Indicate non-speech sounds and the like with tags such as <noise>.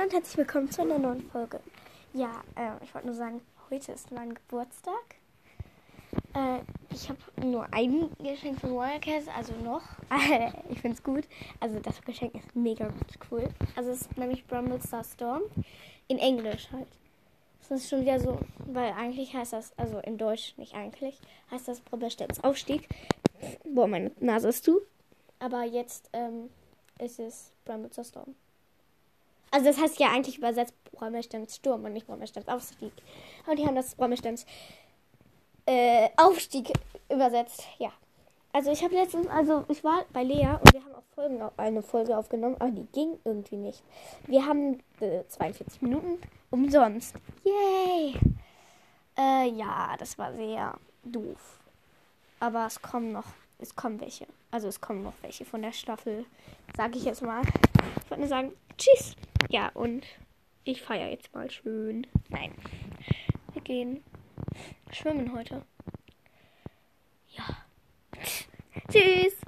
Hallo und herzlich willkommen zu einer neuen Folge. Ja, äh, ich wollte nur sagen, heute ist mein Geburtstag. Äh, ich habe nur ein Geschenk von Wirecast, also noch. <laughs> ich finde es gut. Also das Geschenk ist mega cool. Also es ist nämlich Bramble Star Storm. In Englisch halt. Das ist schon wieder so, weil eigentlich heißt das, also in Deutsch nicht eigentlich, heißt das Brombeersterns Aufstieg. Boah, meine Nase ist zu. Aber jetzt ähm, ist es Bramble Star Storm. Also das heißt ja eigentlich übersetzt Bräumerstems Sturm und nicht Bräumerstems Aufstieg. Aber die haben das Bräumerstems äh, Aufstieg übersetzt. Ja. Also ich habe letztens, also ich war bei Lea und wir haben auch Folgen, eine Folge aufgenommen, aber die ging irgendwie nicht. Wir haben äh, 42 Minuten umsonst. Yay! Äh, ja, das war sehr doof. Aber es kommen noch, es kommen welche. Also es kommen noch welche von der Staffel, sage ich jetzt mal. Ich wollte nur sagen, tschüss. Ja, und ich feiere jetzt mal schön. Nein. Wir gehen schwimmen heute. Ja. Tschüss.